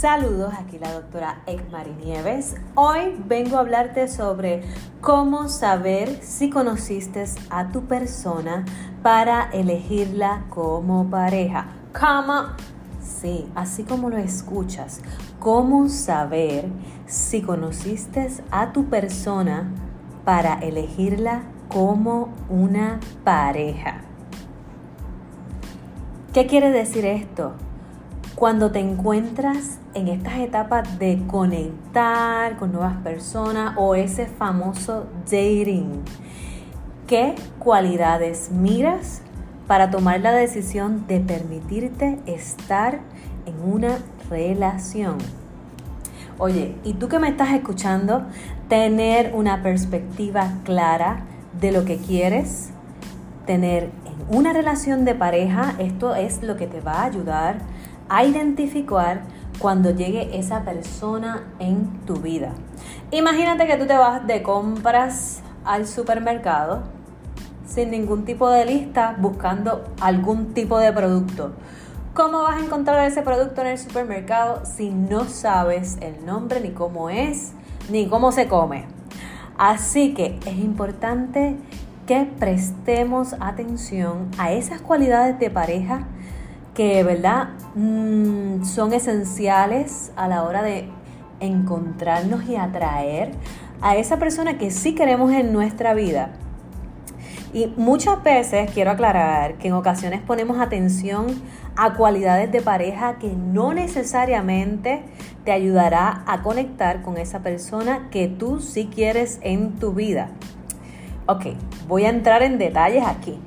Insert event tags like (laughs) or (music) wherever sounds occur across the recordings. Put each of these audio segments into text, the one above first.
Saludos, aquí la doctora Ekmari Nieves. Hoy vengo a hablarte sobre cómo saber si conociste a tu persona para elegirla como pareja. ¿Cómo? Sí, así como lo escuchas. ¿Cómo saber si conociste a tu persona para elegirla como una pareja? ¿Qué quiere decir esto? Cuando te encuentras en estas etapas de conectar con nuevas personas o ese famoso dating, ¿qué cualidades miras para tomar la decisión de permitirte estar en una relación? Oye, ¿y tú que me estás escuchando? Tener una perspectiva clara de lo que quieres, tener en una relación de pareja, esto es lo que te va a ayudar a identificar cuando llegue esa persona en tu vida. Imagínate que tú te vas de compras al supermercado sin ningún tipo de lista buscando algún tipo de producto. ¿Cómo vas a encontrar ese producto en el supermercado si no sabes el nombre, ni cómo es, ni cómo se come? Así que es importante que prestemos atención a esas cualidades de pareja que, ¿verdad? Mm, son esenciales a la hora de encontrarnos y atraer a esa persona que sí queremos en nuestra vida. Y muchas veces quiero aclarar que en ocasiones ponemos atención a cualidades de pareja que no necesariamente te ayudará a conectar con esa persona que tú sí quieres en tu vida. Ok, voy a entrar en detalles aquí.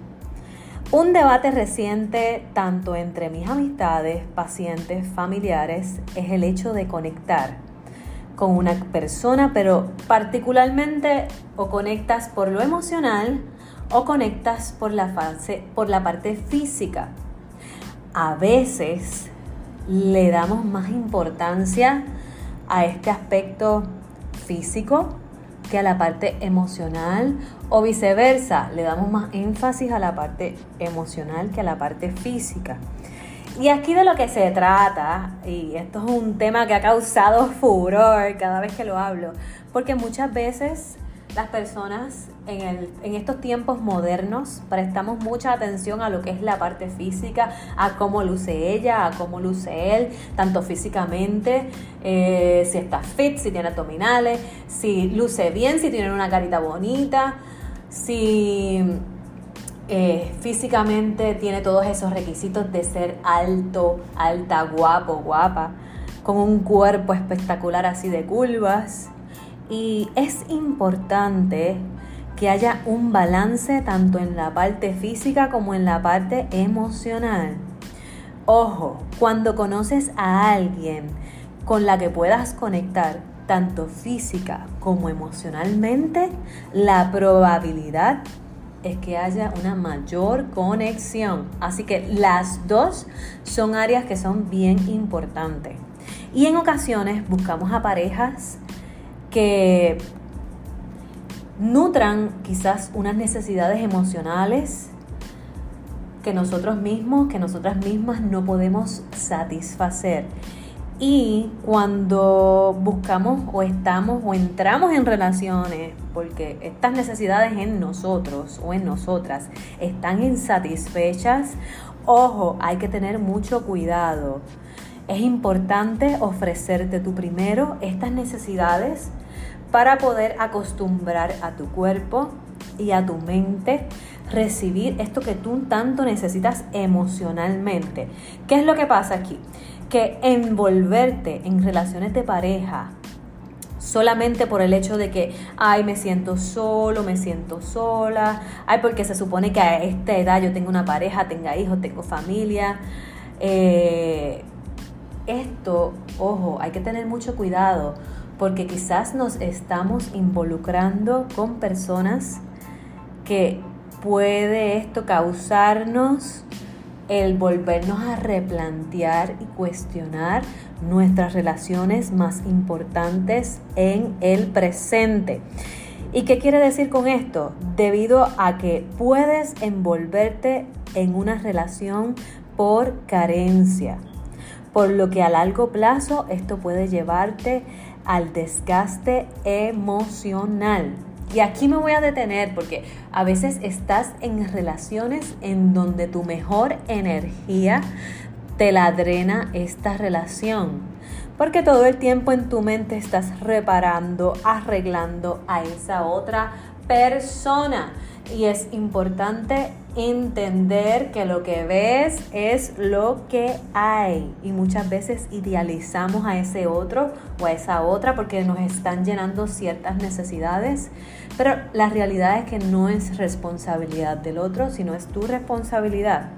Un debate reciente tanto entre mis amistades, pacientes, familiares es el hecho de conectar con una persona, pero particularmente o conectas por lo emocional o conectas por la parte física. A veces le damos más importancia a este aspecto físico que a la parte emocional o viceversa, le damos más énfasis a la parte emocional que a la parte física. Y aquí de lo que se trata, y esto es un tema que ha causado (laughs) furor cada vez que lo hablo, porque muchas veces las personas en, en, estos tiempos modernos prestamos mucha atención a lo que es la parte física, a cómo luce ella, a cómo luce él, tanto físicamente, eh, si está fit, si tiene abdominales, si luce bien, si tiene una carita bonita, si eh, físicamente tiene todos esos requisitos de ser alto, alta, guapo, guapa, con un cuerpo espectacular así de curvas y es importante que haya un balance tanto en la parte física como en la parte emocional. Ojo, cuando conoces a alguien con la que puedas conectar tanto física como emocionalmente, la probabilidad es que haya una mayor conexión. Así que las dos son áreas que son bien importantes. Y en ocasiones buscamos a parejas que nutran quizás unas necesidades emocionales que nosotros mismos, que nosotras mismas no podemos satisfacer. Y cuando buscamos o estamos o entramos en relaciones, porque estas necesidades en nosotros o en nosotras están insatisfechas, ojo, hay que tener mucho cuidado. Es importante ofrecerte tú primero estas necesidades para poder acostumbrar a tu cuerpo y a tu mente recibir esto que tú tanto necesitas emocionalmente. ¿Qué es lo que pasa aquí? Que envolverte en relaciones de pareja solamente por el hecho de que, ay, me siento solo, me siento sola, ay, porque se supone que a esta edad yo tengo una pareja, tenga hijos, tengo familia. Eh, esto, ojo, hay que tener mucho cuidado porque quizás nos estamos involucrando con personas que puede esto causarnos el volvernos a replantear y cuestionar nuestras relaciones más importantes en el presente. ¿Y qué quiere decir con esto? Debido a que puedes envolverte en una relación por carencia por lo que a largo plazo esto puede llevarte al desgaste emocional. Y aquí me voy a detener porque a veces estás en relaciones en donde tu mejor energía te la drena esta relación. Porque todo el tiempo en tu mente estás reparando, arreglando a esa otra persona. Y es importante entender que lo que ves es lo que hay. Y muchas veces idealizamos a ese otro o a esa otra porque nos están llenando ciertas necesidades. Pero la realidad es que no es responsabilidad del otro, sino es tu responsabilidad.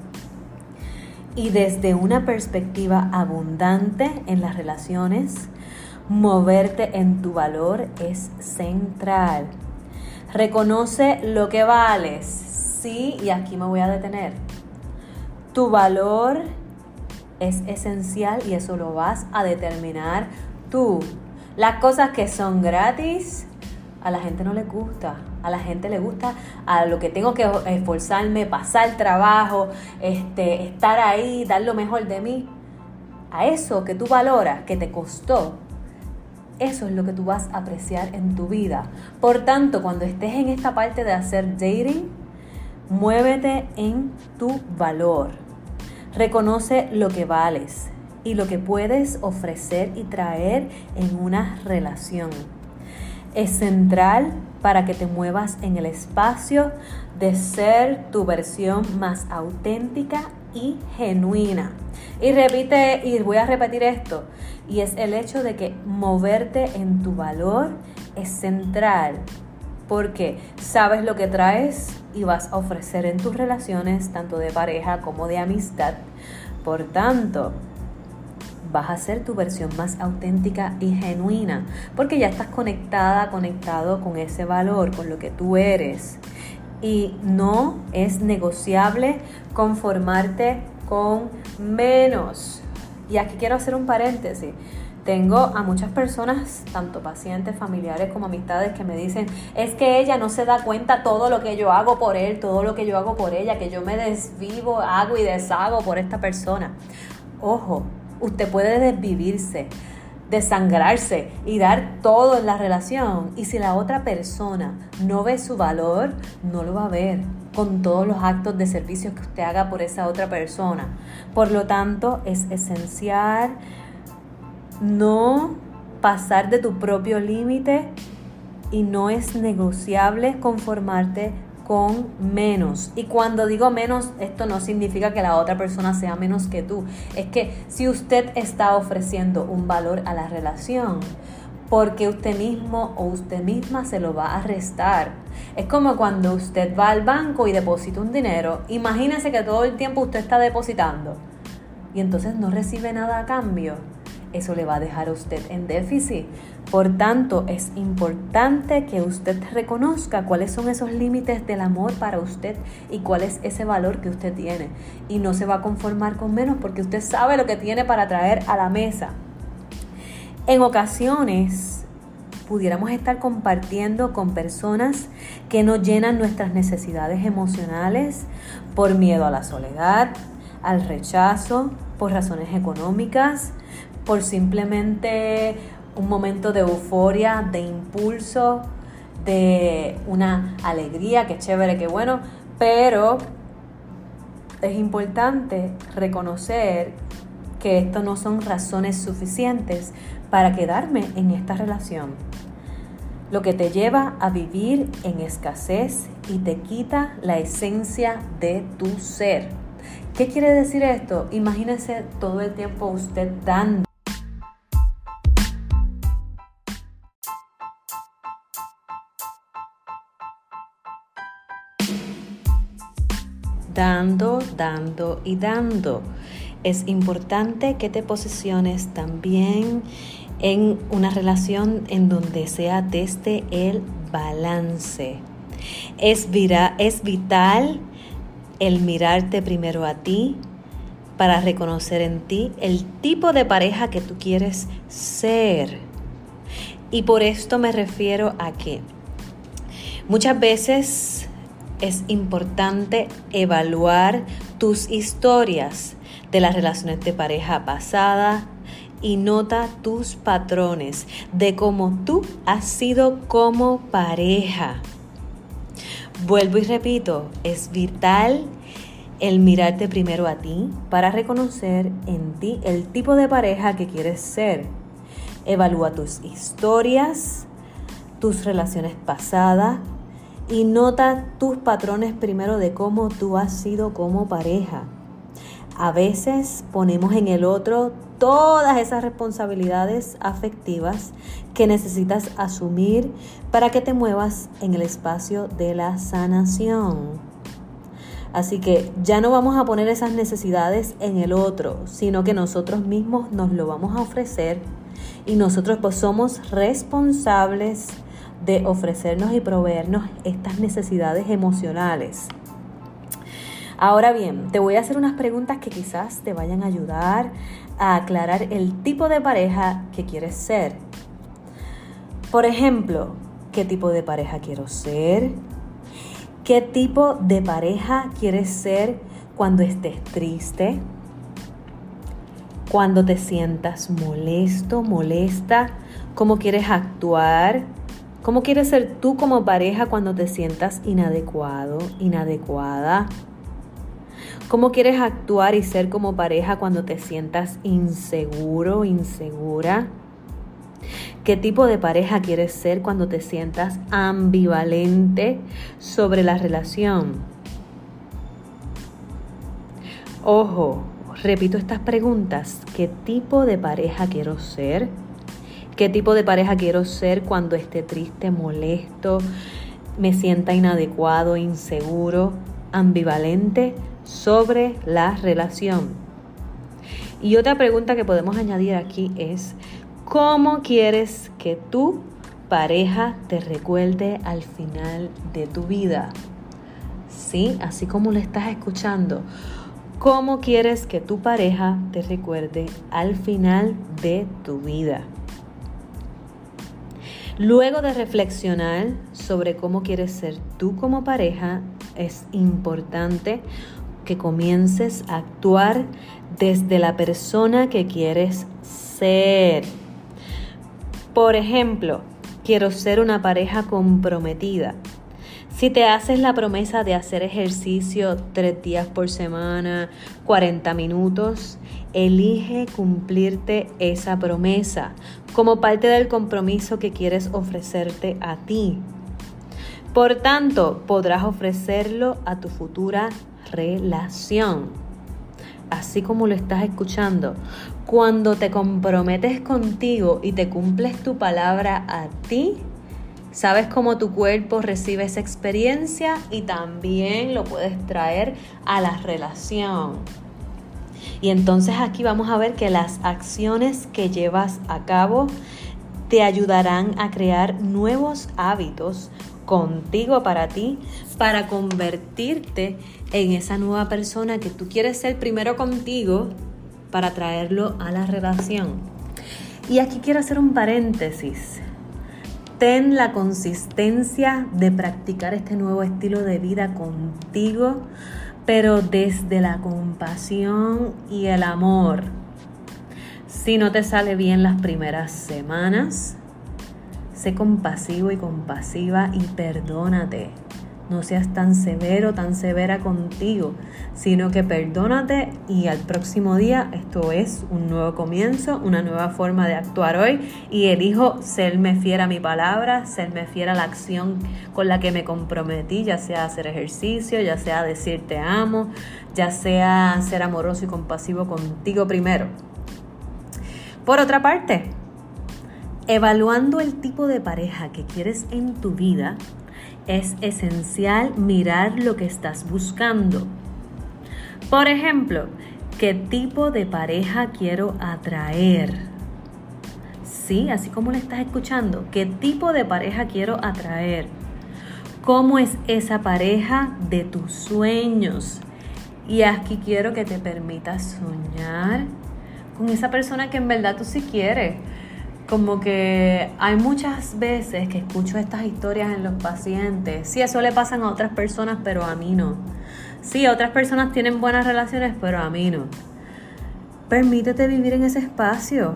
Y desde una perspectiva abundante en las relaciones, moverte en tu valor es central. Reconoce lo que vales. Sí, y aquí me voy a detener. Tu valor es esencial y eso lo vas a determinar tú. Las cosas que son gratis, a la gente no le gusta. A la gente le gusta a lo que tengo que esforzarme, pasar trabajo, este, estar ahí, dar lo mejor de mí. A eso que tú valoras, que te costó, eso es lo que tú vas a apreciar en tu vida. Por tanto, cuando estés en esta parte de hacer dating, muévete en tu valor. Reconoce lo que vales y lo que puedes ofrecer y traer en una relación. Es central para que te muevas en el espacio de ser tu versión más auténtica y genuina. Y repite, y voy a repetir esto, y es el hecho de que moverte en tu valor es central, porque sabes lo que traes y vas a ofrecer en tus relaciones, tanto de pareja como de amistad. Por tanto, vas a ser tu versión más auténtica y genuina, porque ya estás conectada, conectado con ese valor, con lo que tú eres. Y no es negociable conformarte con menos. Y aquí quiero hacer un paréntesis. Tengo a muchas personas, tanto pacientes, familiares como amistades, que me dicen, es que ella no se da cuenta todo lo que yo hago por él, todo lo que yo hago por ella, que yo me desvivo, hago y deshago por esta persona. Ojo, usted puede desvivirse, desangrarse y dar todo en la relación. Y si la otra persona no ve su valor, no lo va a ver con todos los actos de servicio que usted haga por esa otra persona. Por lo tanto, es esencial no pasar de tu propio límite y no es negociable conformarte con menos. Y cuando digo menos, esto no significa que la otra persona sea menos que tú. Es que si usted está ofreciendo un valor a la relación, porque usted mismo o usted misma se lo va a restar. Es como cuando usted va al banco y deposita un dinero. Imagínese que todo el tiempo usted está depositando y entonces no recibe nada a cambio. Eso le va a dejar a usted en déficit. Por tanto, es importante que usted reconozca cuáles son esos límites del amor para usted y cuál es ese valor que usted tiene. Y no se va a conformar con menos porque usted sabe lo que tiene para traer a la mesa. En ocasiones pudiéramos estar compartiendo con personas que no llenan nuestras necesidades emocionales por miedo a la soledad, al rechazo, por razones económicas, por simplemente un momento de euforia, de impulso, de una alegría, que chévere, que bueno, pero es importante reconocer que esto no son razones suficientes para quedarme en esta relación. Lo que te lleva a vivir en escasez y te quita la esencia de tu ser. ¿Qué quiere decir esto? Imagínese todo el tiempo usted dando. Dando, dando y dando es importante que te posiciones también en una relación en donde sea desde el balance. Es, es vital el mirarte primero a ti para reconocer en ti el tipo de pareja que tú quieres ser. Y por esto me refiero a que muchas veces es importante evaluar tus historias de las relaciones de pareja pasada y nota tus patrones de cómo tú has sido como pareja. Vuelvo y repito, es vital el mirarte primero a ti para reconocer en ti el tipo de pareja que quieres ser. Evalúa tus historias, tus relaciones pasadas y nota tus patrones primero de cómo tú has sido como pareja. A veces ponemos en el otro todas esas responsabilidades afectivas que necesitas asumir para que te muevas en el espacio de la sanación. Así que ya no vamos a poner esas necesidades en el otro, sino que nosotros mismos nos lo vamos a ofrecer y nosotros pues somos responsables de ofrecernos y proveernos estas necesidades emocionales. Ahora bien, te voy a hacer unas preguntas que quizás te vayan a ayudar a aclarar el tipo de pareja que quieres ser. Por ejemplo, ¿qué tipo de pareja quiero ser? ¿Qué tipo de pareja quieres ser cuando estés triste? Cuando te sientas molesto, molesta, ¿cómo quieres actuar? ¿Cómo quieres ser tú como pareja cuando te sientas inadecuado, inadecuada? ¿Cómo quieres actuar y ser como pareja cuando te sientas inseguro, insegura? ¿Qué tipo de pareja quieres ser cuando te sientas ambivalente sobre la relación? Ojo, repito estas preguntas. ¿Qué tipo de pareja quiero ser? ¿Qué tipo de pareja quiero ser cuando esté triste, molesto, me sienta inadecuado, inseguro, ambivalente? sobre la relación. Y otra pregunta que podemos añadir aquí es, ¿cómo quieres que tu pareja te recuerde al final de tu vida? Sí, así como lo estás escuchando. ¿Cómo quieres que tu pareja te recuerde al final de tu vida? Luego de reflexionar sobre cómo quieres ser tú como pareja, es importante que comiences a actuar desde la persona que quieres ser. Por ejemplo, quiero ser una pareja comprometida. Si te haces la promesa de hacer ejercicio tres días por semana, 40 minutos, elige cumplirte esa promesa como parte del compromiso que quieres ofrecerte a ti. Por tanto, podrás ofrecerlo a tu futura relación. Así como lo estás escuchando, cuando te comprometes contigo y te cumples tu palabra a ti, sabes cómo tu cuerpo recibe esa experiencia y también lo puedes traer a la relación. Y entonces aquí vamos a ver que las acciones que llevas a cabo te ayudarán a crear nuevos hábitos contigo para ti, para convertirte en esa nueva persona que tú quieres ser primero contigo para traerlo a la relación. Y aquí quiero hacer un paréntesis. Ten la consistencia de practicar este nuevo estilo de vida contigo, pero desde la compasión y el amor. Si no te sale bien las primeras semanas, Sé compasivo y compasiva y perdónate. No seas tan severo, tan severa contigo, sino que perdónate y al próximo día esto es un nuevo comienzo, una nueva forma de actuar hoy y elijo serme fiel a mi palabra, serme fiel a la acción con la que me comprometí, ya sea hacer ejercicio, ya sea decir te amo, ya sea ser amoroso y compasivo contigo primero. Por otra parte, Evaluando el tipo de pareja que quieres en tu vida, es esencial mirar lo que estás buscando. Por ejemplo, ¿qué tipo de pareja quiero atraer? Sí, así como le estás escuchando, ¿qué tipo de pareja quiero atraer? ¿Cómo es esa pareja de tus sueños? Y aquí quiero que te permitas soñar con esa persona que en verdad tú sí quieres como que hay muchas veces que escucho estas historias en los pacientes. Sí, eso le pasan a otras personas, pero a mí no. Sí, otras personas tienen buenas relaciones, pero a mí no. Permítete vivir en ese espacio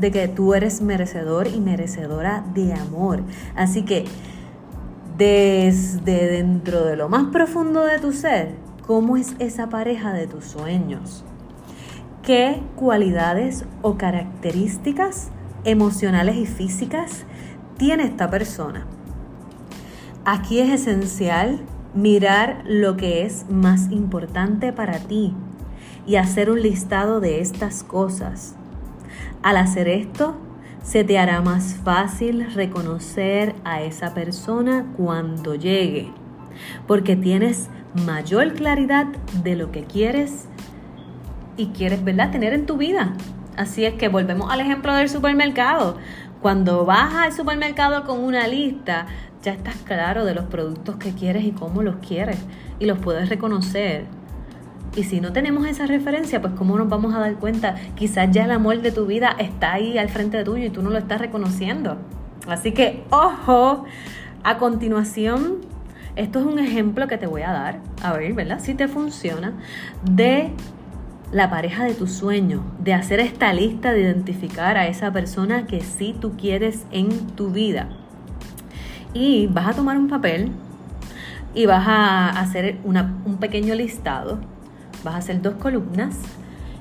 de que tú eres merecedor y merecedora de amor. Así que desde dentro de lo más profundo de tu ser, ¿cómo es esa pareja de tus sueños? ¿Qué cualidades o características emocionales y físicas tiene esta persona? Aquí es esencial mirar lo que es más importante para ti y hacer un listado de estas cosas. Al hacer esto, se te hará más fácil reconocer a esa persona cuando llegue, porque tienes mayor claridad de lo que quieres y quieres, ¿verdad?, tener en tu vida. Así es que volvemos al ejemplo del supermercado. Cuando vas al supermercado con una lista, ya estás claro de los productos que quieres y cómo los quieres y los puedes reconocer. Y si no tenemos esa referencia, pues cómo nos vamos a dar cuenta, quizás ya el amor de tu vida está ahí al frente de tuyo y tú no lo estás reconociendo. Así que, ojo, a continuación, esto es un ejemplo que te voy a dar, a ver, ¿verdad? Si te funciona, de la pareja de tu sueño, de hacer esta lista, de identificar a esa persona que sí tú quieres en tu vida. Y vas a tomar un papel y vas a hacer un pequeño listado vas a hacer dos columnas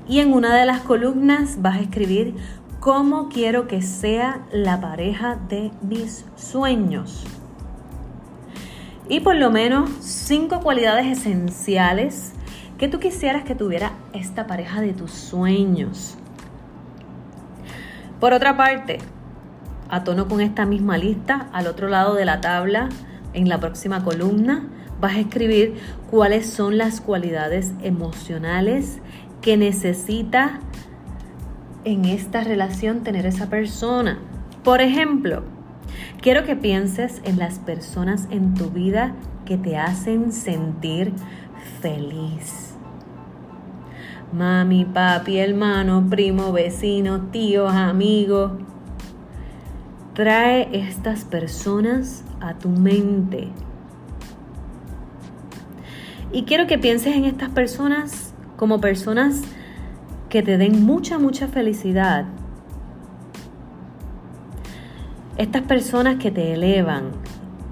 y en una de las columnas vas a escribir cómo quiero que sea la pareja de mis sueños. Y por lo menos cinco cualidades esenciales que tú quisieras que tuviera esta pareja de tus sueños. Por otra parte, a tono con esta misma lista, al otro lado de la tabla, en la próxima columna, vas a escribir cuáles son las cualidades emocionales que necesita en esta relación tener esa persona. Por ejemplo, quiero que pienses en las personas en tu vida que te hacen sentir feliz. Mami, papi, hermano, primo, vecino, tío, amigo. Trae estas personas a tu mente y quiero que pienses en estas personas como personas que te den mucha, mucha felicidad. Estas personas que te elevan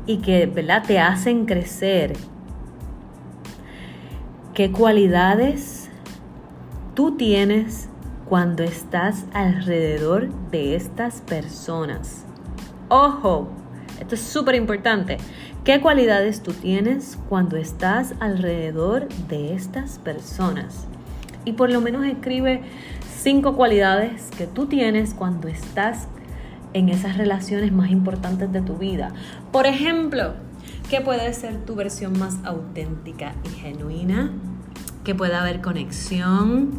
y que ¿verdad? te hacen crecer. ¿Qué cualidades tú tienes cuando estás alrededor de estas personas? Ojo, esto es súper importante. ¿Qué cualidades tú tienes cuando estás alrededor de estas personas? Y por lo menos escribe cinco cualidades que tú tienes cuando estás en esas relaciones más importantes de tu vida. Por ejemplo, ¿qué puede ser tu versión más auténtica y genuina? Que pueda haber conexión,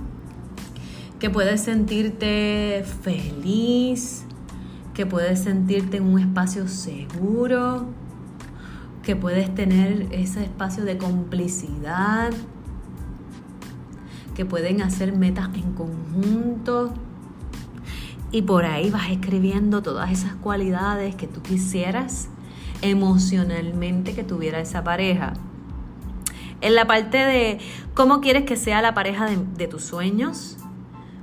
que puedes sentirte feliz, que puedes sentirte en un espacio seguro, que puedes tener ese espacio de complicidad, que pueden hacer metas en conjunto. Y por ahí vas escribiendo todas esas cualidades que tú quisieras emocionalmente que tuviera esa pareja. En la parte de cómo quieres que sea la pareja de, tus sueños,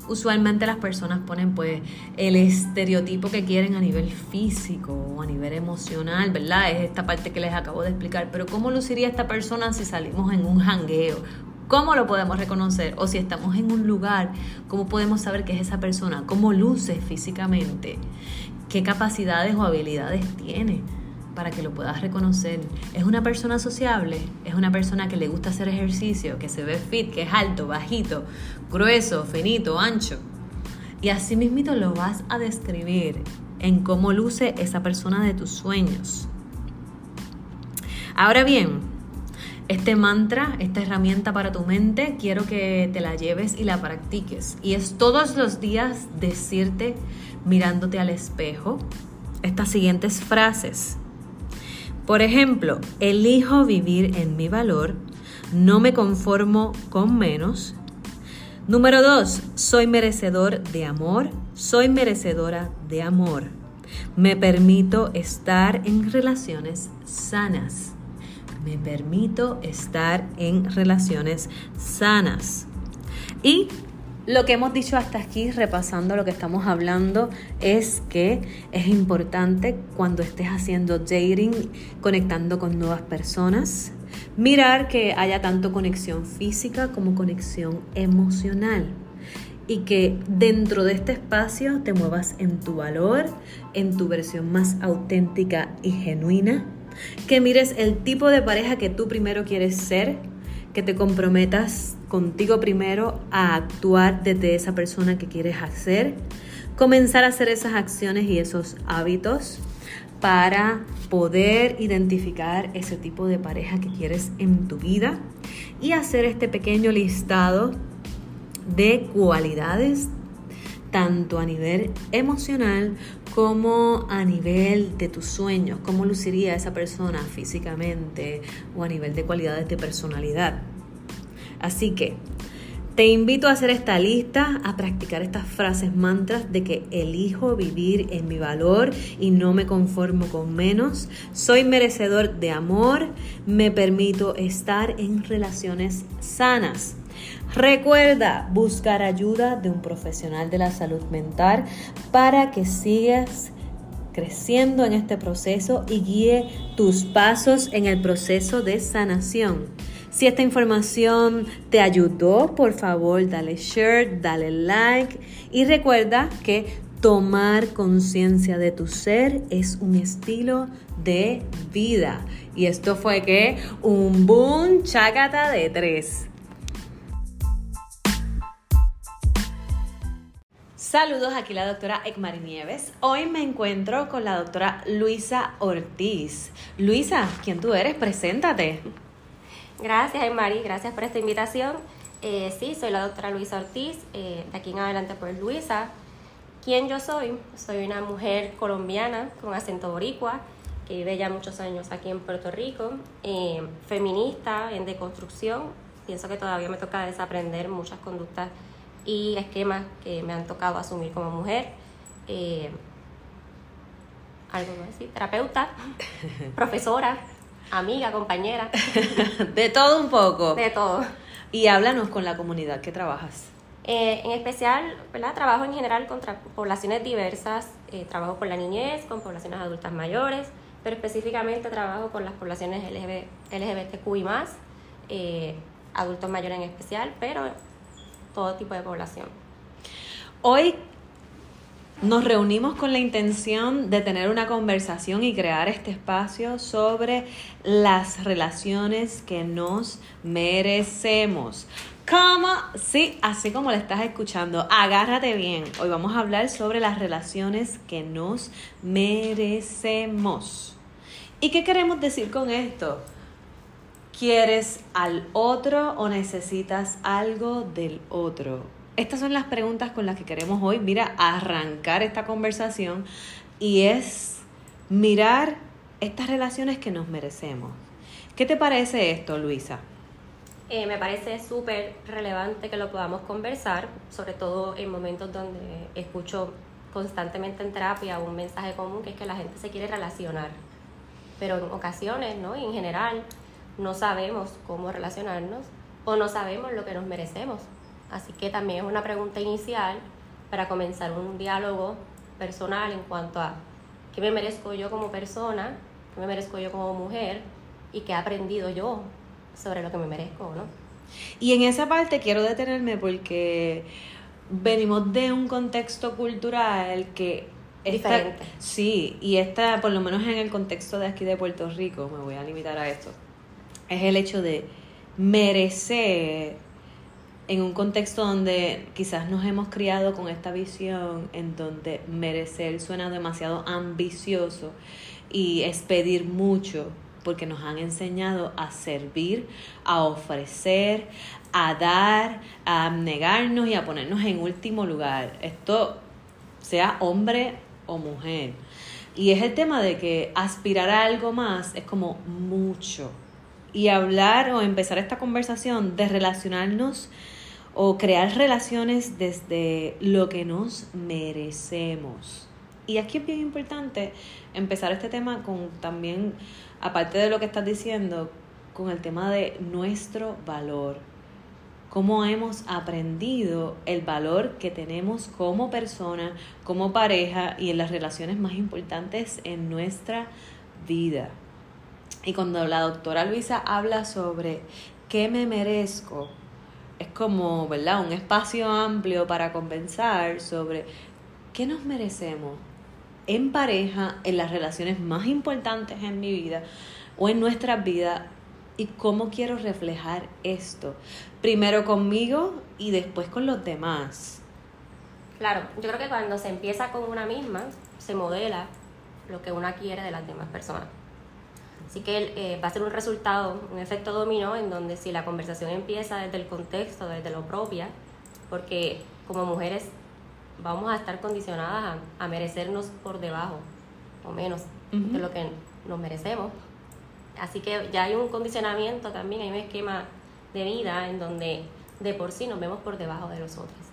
usualmente las personas ponen pues el estereotipo que quieren a nivel físico o a nivel emocional, ¿verdad? Es esta parte que les acabo de explicar. Pero ¿cómo luciría esta persona si salimos en un jangueo? ¿Cómo lo podemos reconocer? O si estamos en un lugar, ¿cómo podemos saber que es esa persona? ¿Cómo luce físicamente? ¿Qué capacidades o habilidades tiene? Para que lo puedas reconocer. Es una persona sociable, es una persona que le gusta hacer ejercicio, que se ve fit, que es alto, bajito, grueso, finito, ancho. Y así mismito lo vas a describir en cómo luce esa persona de tus sueños. Ahora bien, este mantra, esta herramienta para tu mente, quiero que te la lleves y la practiques. Y es todos los días decirte, mirándote al espejo, estas siguientes frases. Por ejemplo, elijo vivir en mi valor, no me conformo con menos, Número dos, soy merecedor de amor, soy merecedora de amor. Me permito estar en relaciones sanas. Me permito estar en relaciones sanas. Y lo que hemos dicho hasta aquí, repasando lo que estamos hablando, es que es importante cuando estés haciendo dating, conectando con nuevas personas, mirar que haya tanto conexión física como conexión emocional y que dentro de este espacio te muevas en tu valor, en tu versión más auténtica y genuina, que mires el tipo de pareja que tú primero quieres ser, que te comprometas contigo primero a actuar desde esa persona que quieres hacer, comenzar a hacer esas acciones y esos hábitos para poder identificar ese tipo de pareja que quieres en tu vida y hacer este pequeño listado de cualidades tanto a nivel emocional como a nivel de tus sueños, cómo luciría esa persona físicamente o a nivel de cualidades de personalidad. Así que te invito a hacer esta lista, a practicar estas frases mantras de que elijo vivir en mi valor y no me conformo con menos. Soy merecedor de amor, me permito estar en relaciones sanas. Recuerda buscar ayuda de un profesional de la salud mental para que sigas creciendo en este proceso y guíe tus pasos en el proceso de sanación. Si esta información te ayudó, por favor, dale share, dale like y recuerda que tomar conciencia de tu ser es un estilo de vida. Y esto fue que un boom chacata de tres. Saludos, aquí la doctora Ekmari Nieves. Hoy me encuentro con la doctora Luisa Ortiz. Luisa, ¿quién tú eres? Preséntate. Gracias, Mari, gracias por esta invitación. Eh, sí, soy la doctora Luisa Ortiz, eh, de aquí en adelante pues Luisa. ¿Quién yo soy? Soy una mujer colombiana con acento boricua que vive ya muchos años aquí en Puerto Rico, eh, feminista, en deconstrucción. Pienso que todavía me toca desaprender muchas conductas y esquemas que me han tocado asumir como mujer. algo más, sí, terapeuta, (laughs) profesora, amiga, compañera. (laughs) de todo un poco. De todo. Y háblanos con la comunidad que trabajas. Eh, en especial, ¿verdad? Trabajo en general con poblaciones diversas, eh, trabajo con la niñez, con poblaciones adultas mayores, pero específicamente trabajo con las poblaciones LGBT, LGBTQI+, eh, adultos mayores en especial, pero todo tipo de población. Hoy nos reunimos con la intención de tener una conversación y crear este espacio sobre las relaciones que nos merecemos. ¿Cómo? Sí, así como le estás escuchando, agárrate bien. Hoy vamos a hablar sobre las relaciones que nos merecemos. ¿Y qué queremos decir con esto? ¿Quieres al otro o necesitas algo del otro? Estas son las preguntas con las que queremos hoy, mira, arrancar esta conversación y es mirar estas relaciones que nos merecemos. ¿Qué te parece esto, Luisa? Eh, me parece súper relevante que lo podamos conversar, sobre todo en momentos donde escucho constantemente en terapia un mensaje común que es que la gente se quiere relacionar, pero en ocasiones, ¿no? Y en general, no sabemos cómo relacionarnos o no sabemos lo que nos merecemos. Así que también es una pregunta inicial para comenzar un diálogo personal en cuanto a qué me merezco yo como persona, qué me merezco yo como mujer y qué he aprendido yo sobre lo que me merezco, ¿no? Y en esa parte quiero detenerme porque venimos de un contexto cultural que diferente. Sí, y esta, por lo menos en el contexto de aquí de Puerto Rico, me voy a limitar a esto, es el hecho de merecer en un contexto donde quizás nos hemos criado con esta visión en donde merecer suena demasiado ambicioso y es pedir mucho porque nos han enseñado a servir, a ofrecer, a dar, a negarnos y a ponernos en último lugar. Esto sea hombre o mujer. Y es el tema de que aspirar a algo más es como mucho. Y hablar o empezar esta conversación de relacionarnos o crear relaciones desde lo que nos merecemos. Y aquí es bien importante empezar este tema con también, aparte de lo que estás diciendo, con el tema de nuestro valor. Cómo hemos aprendido el valor que tenemos como persona, como pareja y en las relaciones más importantes en nuestra vida. Y cuando la doctora Luisa habla sobre qué me merezco, es como, ¿verdad? Un espacio amplio para conversar sobre qué nos merecemos en pareja, en las relaciones más importantes en mi vida o en nuestra vida y cómo quiero reflejar esto. Primero conmigo y después con los demás. Claro, yo creo que cuando se empieza con una misma, se modela lo que una quiere de las demás personas. Así que eh, va a ser un resultado, un efecto dominó, en donde si la conversación empieza desde el contexto, desde lo propia, porque como mujeres vamos a estar condicionadas a, merecernos por debajo o menos de lo que nos merecemos. Así que ya hay un condicionamiento también, hay un esquema de vida en donde de por sí nos vemos por debajo de los otros.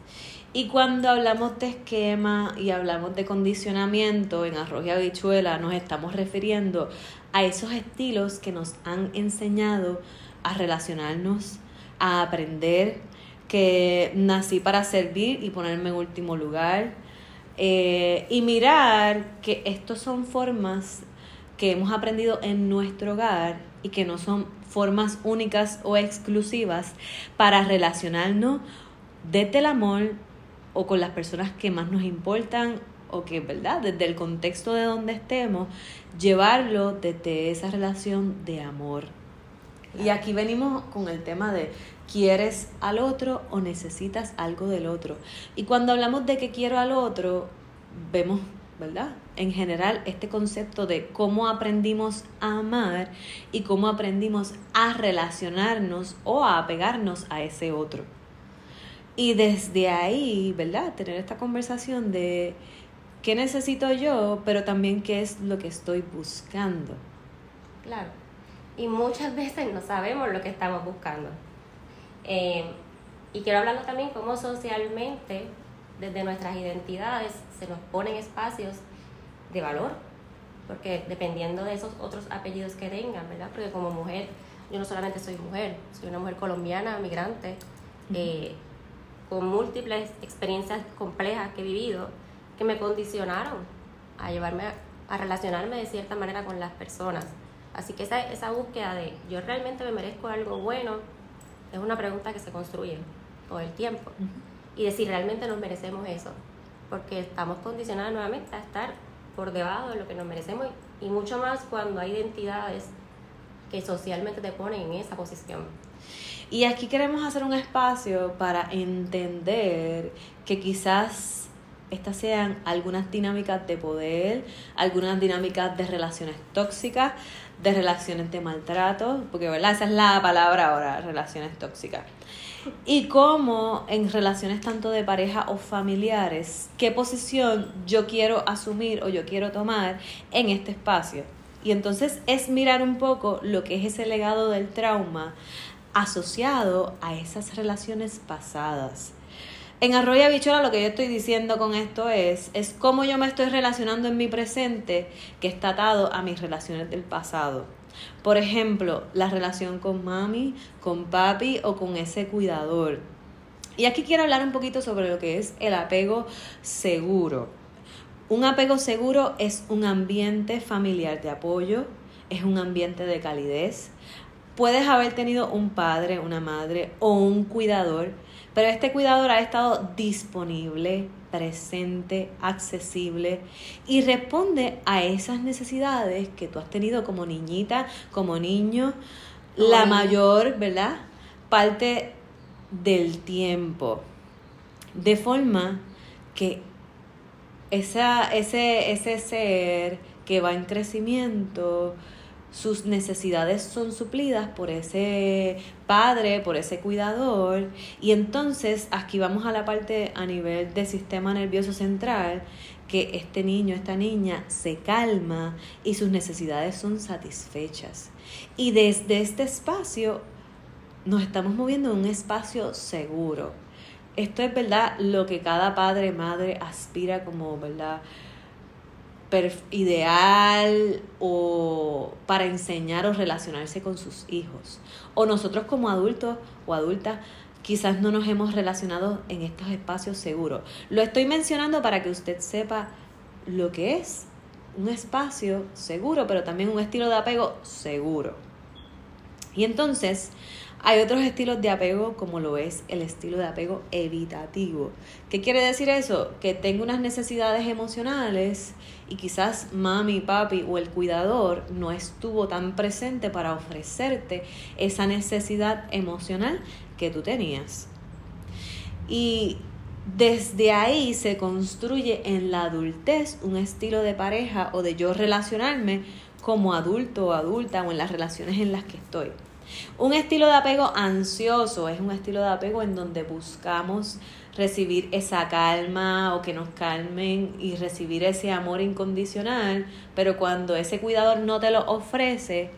Y cuando hablamos de esquema y hablamos de condicionamiento en arroz y habichuela, nos estamos refiriendo a esos estilos que nos han enseñado a relacionarnos, a aprender que nací para servir y ponerme en último lugar. Eh, y mirar que estos son formas que hemos aprendido en nuestro hogar y que no son formas únicas o exclusivas para relacionarnos desde el amor o con las personas que más nos importan o que, ¿verdad? Desde el contexto de donde estemos, llevarlo desde esa relación de amor. Y aquí venimos con el tema de quieres al otro o necesitas algo del otro. Y cuando hablamos de que quiero al otro, vemos, ¿verdad? En general, este concepto de cómo aprendimos a amar y cómo aprendimos a relacionarnos o a apegarnos a ese otro. Y desde ahí, ¿verdad? Tener esta conversación de qué necesito yo, pero también qué es lo que estoy buscando. Claro. Y muchas veces no sabemos lo que estamos buscando. Eh, y quiero hablarlo también cómo socialmente, desde nuestras identidades, se nos ponen espacios de valor. Porque dependiendo de esos otros apellidos que tengan, ¿verdad? Porque como mujer, yo no solamente soy mujer, soy una mujer colombiana, migrante. Eh, con múltiples experiencias complejas que he vivido que me condicionaron a llevarme a, relacionarme de cierta manera con las personas. Así que esa, esa búsqueda de yo realmente me merezco algo bueno es una pregunta que se construye todo el tiempo. Y de si realmente nos merecemos eso. Porque estamos condicionados nuevamente a estar por debajo de lo que nos merecemos y mucho más cuando hay identidades que socialmente te ponen en esa posición. Y aquí queremos hacer un espacio para entender que quizás estas sean algunas dinámicas de poder, algunas dinámicas de relaciones tóxicas, de relaciones de maltrato, porque ¿verdad? esa es la palabra ahora, relaciones tóxicas. Y cómo en relaciones tanto de pareja o familiares, qué posición yo quiero asumir o yo quiero tomar en este espacio. Y entonces es mirar un poco lo que es ese legado del trauma asociado a esas relaciones pasadas. En Arroyo Bichola lo que yo estoy diciendo con esto es, es cómo yo me estoy relacionando en mi presente que está atado a mis relaciones del pasado. Por ejemplo, la relación con mami, con papi o con ese cuidador. Y aquí quiero hablar un poquito sobre lo que es el apego seguro. Un apego seguro es un ambiente familiar de apoyo, es un ambiente de calidez, puedes haber tenido un padre, una madre o un cuidador, pero este cuidador ha estado disponible, presente, accesible y responde a esas necesidades que tú has tenido como niñita, como niño, la mayor, ¿verdad? Parte del tiempo. De forma que esa, ese, ese ser que va en crecimiento, sus necesidades son suplidas por ese padre, por ese cuidador. Y entonces aquí vamos a la parte a nivel del sistema nervioso central, que este niño, esta niña se calma y sus necesidades son satisfechas. Y desde este espacio nos estamos moviendo en un espacio seguro. Esto es verdad lo que cada padre, madre aspira como, ¿verdad? Ideal o para enseñar o relacionarse con sus hijos. O nosotros como adultos o adultas quizás no nos hemos relacionado en estos espacios seguros. Lo estoy mencionando para que usted sepa lo que es un espacio seguro, pero también un estilo de apego seguro. Y entonces, hay otros estilos de apego como lo es el estilo de apego evitativo. ¿Qué quiere decir eso? Que tengo unas necesidades emocionales y quizás mami, papi o el cuidador no estuvo tan presente para ofrecerte esa necesidad emocional que tú tenías. Y desde ahí se construye en la adultez un estilo de pareja o de yo relacionarme como adulto o adulta o en las relaciones en las que estoy. Un estilo de apego ansioso es un estilo de apego en donde buscamos recibir esa calma o que nos calmen y recibir ese amor incondicional, pero cuando ese cuidador no te lo ofrece,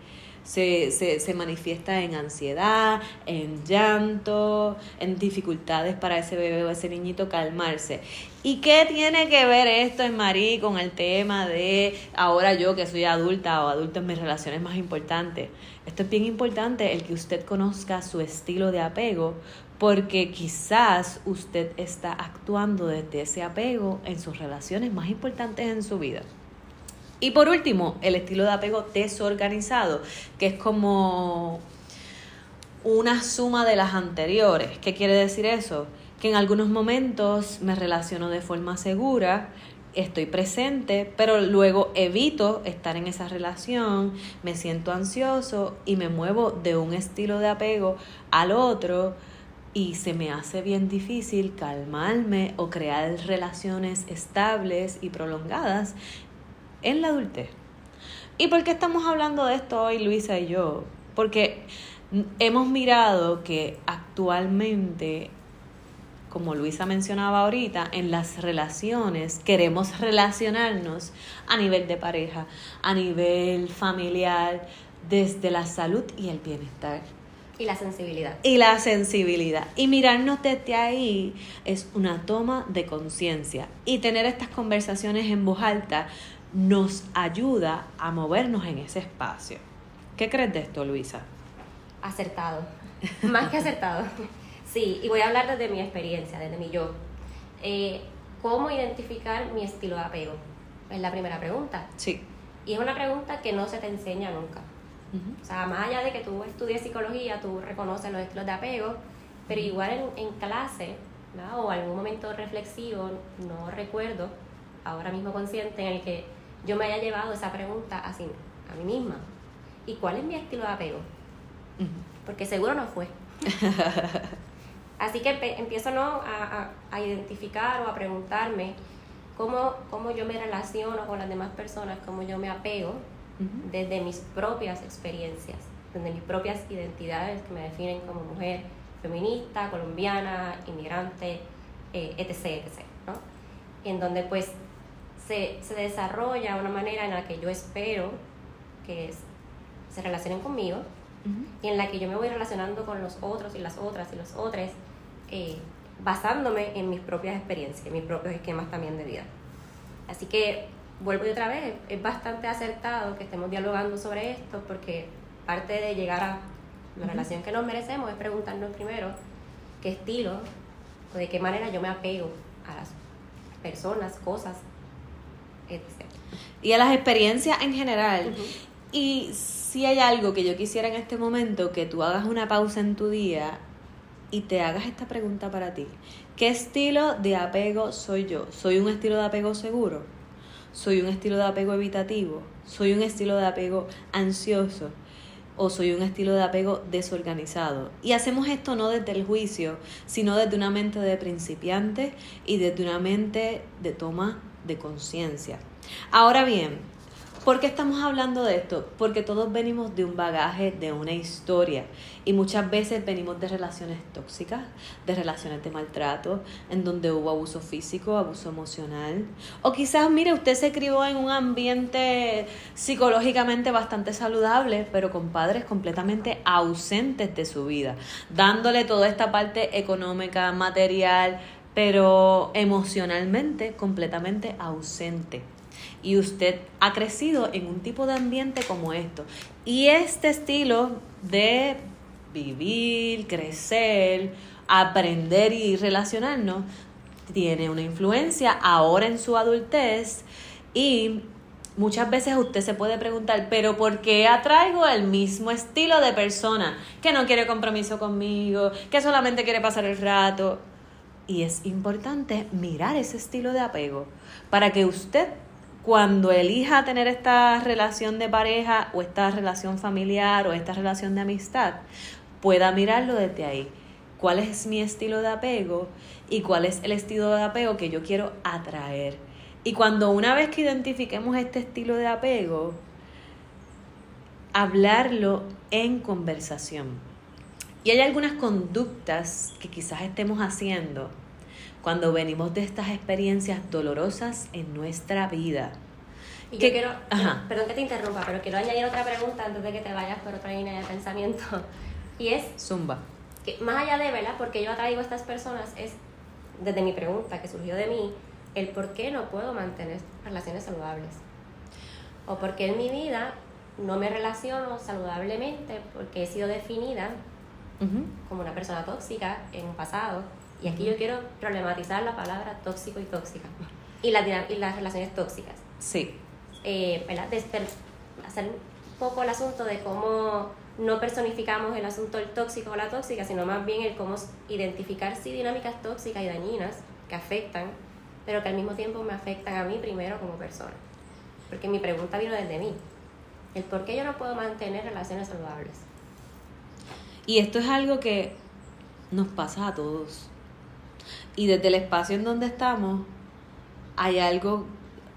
se, se, se, manifiesta en ansiedad, en llanto, en dificultades para ese bebé o ese niñito calmarse. ¿Y qué tiene que ver esto en Marí con el tema de ahora yo que soy adulta o adulto en mis relaciones más importantes? Esto es bien importante, el que usted conozca su estilo de apego, porque quizás usted está actuando desde ese apego en sus relaciones más importantes en su vida. Y por último, el estilo de apego desorganizado, que es como una suma de las anteriores. ¿Qué quiere decir eso? Que en algunos momentos me relaciono de forma segura, estoy presente, pero luego evito estar en esa relación, me siento ansioso y me muevo de un estilo de apego al otro y se me hace bien difícil calmarme o crear relaciones estables y prolongadas en la adultez. ¿Y por qué estamos hablando de esto hoy, Luisa y yo? Porque hemos mirado que actualmente, como Luisa mencionaba ahorita, en las relaciones queremos relacionarnos a nivel de pareja, a nivel familiar, desde la salud y el bienestar. Y la sensibilidad. Y la sensibilidad. Y mirarnos desde ahí es una toma de conciencia. Y tener estas conversaciones en voz alta nos ayuda a movernos en ese espacio. ¿Qué crees de esto, Luisa? Acertado, (laughs) más que acertado. Sí, y voy a hablar desde mi experiencia, desde mi yo. Eh, ¿Cómo identificar mi estilo de apego? Es la primera pregunta. Sí. Y es una pregunta que no se te enseña nunca. O sea, más allá de que tú estudies psicología, tú reconoces los estilos de apego, pero igual en, en clase, ¿no? o algún momento reflexivo, no recuerdo, ahora mismo consciente, en el que yo me haya llevado esa pregunta así a mí misma. ¿Y cuál es mi estilo de apego? Porque seguro no fue. (laughs) así que empiezo ¿no? a, a, identificar o a preguntarme cómo, cómo yo me relaciono con las demás personas, cómo yo me apego desde mis propias experiencias, desde mis propias identidades que me definen como mujer feminista, colombiana, inmigrante, eh, etc. etc ¿no? En donde pues se, desarrolla de una manera en la que yo espero que se relacionen conmigo y en la que yo me voy relacionando con los otros y las otras y los otros, eh, basándome en mis propias experiencias, en mis propios esquemas también de vida. Así que vuelvo y otra vez, es bastante acertado que estemos dialogando sobre esto porque parte de llegar a la relación que nos merecemos es preguntarnos primero qué estilo o de qué manera yo me apego a las personas, cosas y a las experiencias en general. Y si hay algo que yo quisiera en este momento, que tú hagas una pausa en tu día y te hagas esta pregunta para ti. ¿Qué estilo de apego soy yo? ¿Soy un estilo de apego seguro? ¿Soy un estilo de apego evitativo? ¿Soy un estilo de apego ansioso? ¿O soy un estilo de apego desorganizado? Y hacemos esto no desde el juicio, sino desde una mente de principiante y desde una mente de toma de conciencia. Ahora bien, ¿Por qué estamos hablando de esto? Porque todos venimos de un bagaje, de una historia. Y muchas veces venimos de relaciones tóxicas, de relaciones de maltrato, en donde hubo abuso físico, abuso emocional. O quizás, mire, usted se crió en un ambiente psicológicamente bastante saludable, pero con padres completamente ausentes de su vida, dándole toda esta parte económica, material, pero emocionalmente completamente ausente y usted ha crecido en un tipo de ambiente como esto. Y este estilo de vivir, crecer, aprender y relacionarnos tiene una influencia ahora en su adultez y muchas veces usted se puede preguntar, pero ¿por qué atraigo el mismo estilo de persona que no quiere compromiso conmigo, que solamente quiere pasar el rato? Y es importante mirar ese estilo de apego para que usted cuando elija tener esta relación de pareja o esta relación familiar o esta relación de amistad, pueda mirarlo desde ahí. ¿Cuál es mi estilo de apego y cuál es el estilo de apego que yo quiero atraer? Y cuando una vez que identifiquemos este estilo de apego, hablarlo en conversación. Y hay algunas conductas que quizás estemos haciendo cuando venimos de estas experiencias dolorosas en nuestra vida. Y yo quiero, perdón que te interrumpa, pero quiero añadir otra pregunta antes de que te vayas por otra línea de pensamiento. (laughs) Y es... Zumba. Que más allá de, ¿verdad? Porque yo atraigo a estas personas, es desde mi pregunta que surgió de mí, el por qué no puedo mantener relaciones saludables. O por qué en mi vida no me relaciono saludablemente porque he sido definida como una persona tóxica en un pasado y aquí yo quiero problematizar la palabra tóxico y tóxica. Y, la, y las relaciones tóxicas. Sí. Eh, hacer un poco el asunto de cómo no personificamos el asunto del tóxico o la tóxica, sino más bien el cómo identificar sí dinámicas tóxicas y dañinas que afectan, pero que al mismo tiempo me afectan a mí primero como persona. Porque mi pregunta vino desde mí. El por qué yo no puedo mantener relaciones saludables. Y esto es algo que nos pasa a todos. Y desde el espacio en donde estamos, hay algo,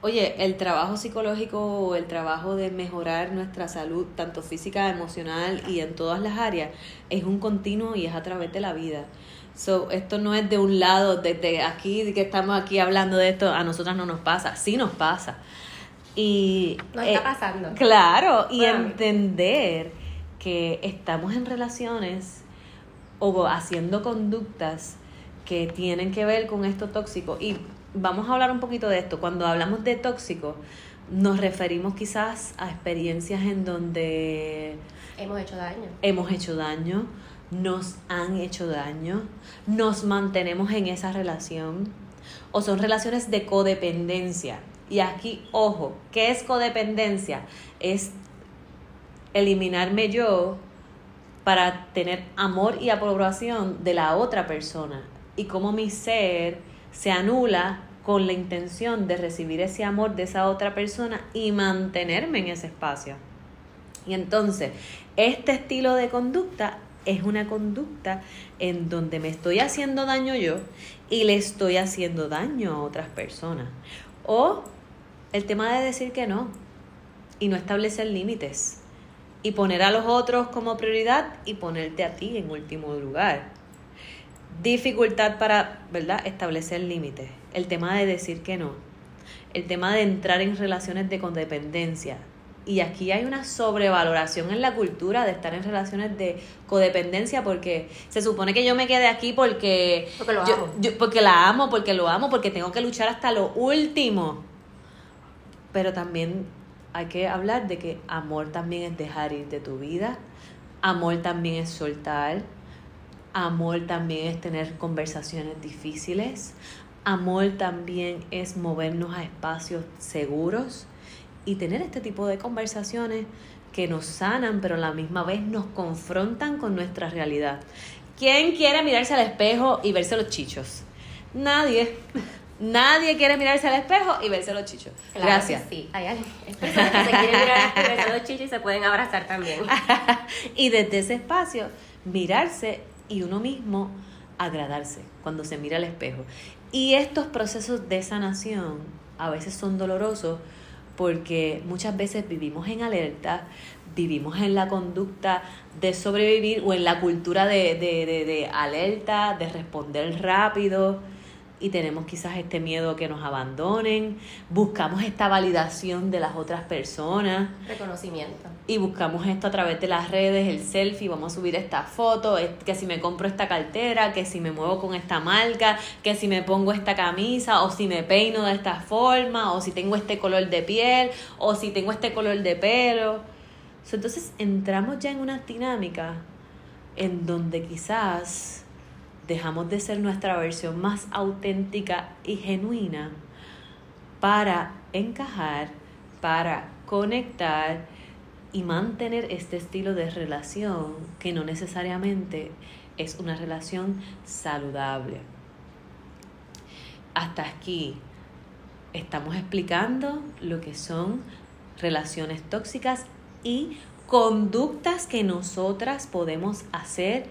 oye, el trabajo psicológico o el trabajo de mejorar nuestra salud, tanto física, emocional y en todas las áreas, es un continuo y es a través de la vida. So, esto no es de un lado, desde aquí, que estamos aquí hablando de esto, a nosotras no nos pasa, sí nos pasa. Y, nos está eh, pasando. Claro, y entender que estamos en relaciones o haciendo conductas que tienen que ver con esto tóxico. Y vamos a hablar un poquito de esto. Cuando hablamos de tóxico, nos referimos quizás a experiencias en donde... Hemos hecho daño. Hemos hecho daño, nos han hecho daño, nos mantenemos en esa relación o son relaciones de codependencia. Y aquí, ojo, ¿qué es codependencia? Es eliminarme yo para tener amor y aprobación de la otra persona y cómo mi ser se anula con la intención de recibir ese amor de esa otra persona y mantenerme en ese espacio. Y entonces, este estilo de conducta es una conducta en donde me estoy haciendo daño yo y le estoy haciendo daño a otras personas. O el tema de decir que no y no establecer límites y poner a los otros como prioridad y ponerte a ti en último lugar dificultad para, ¿verdad?, establecer límites, el tema de decir que no, el tema de entrar en relaciones de codependencia. Y aquí hay una sobrevaloración en la cultura de estar en relaciones de codependencia porque se supone que yo me quede aquí porque, porque, lo amo. porque la amo, porque lo amo, porque tengo que luchar hasta lo último. Pero también hay que hablar de que amor también es dejar ir de tu vida, amor también es soltar, Amor también es tener conversaciones difíciles. Amor también es movernos a espacios seguros y tener este tipo de conversaciones que nos sanan, pero a la misma vez nos confrontan con nuestra realidad. ¿Quién quiere mirarse al espejo y verse los chichos? Nadie. Nadie quiere mirarse al espejo y verse los chichos. Gracias. sí, hay personas que se quieren mirar y verse los chichos y se pueden abrazar también. (laughs) y desde ese espacio, mirarse y uno mismo agradarse cuando se mira al espejo. Y estos procesos de sanación a veces son dolorosos porque muchas veces vivimos en alerta, vivimos en la conducta de sobrevivir o en la cultura de, de, de, de alerta, de responder rápido, y tenemos quizás este miedo a que nos abandonen, buscamos esta validación de las otras personas. Reconocimiento. Y buscamos esto a través de las redes, el selfie, vamos a subir esta foto, que si me compro esta cartera, que si me muevo con esta marca, que si me pongo esta camisa, o si me peino de esta forma, o si tengo este color de piel, o si tengo este color de pelo. Entonces entramos ya en una dinámica en donde quizás dejamos de ser nuestra versión más auténtica y genuina para encajar, para conectar y mantener este estilo de relación que no necesariamente es una relación saludable. Hasta aquí estamos explicando lo que son relaciones tóxicas y conductas que nosotras podemos hacer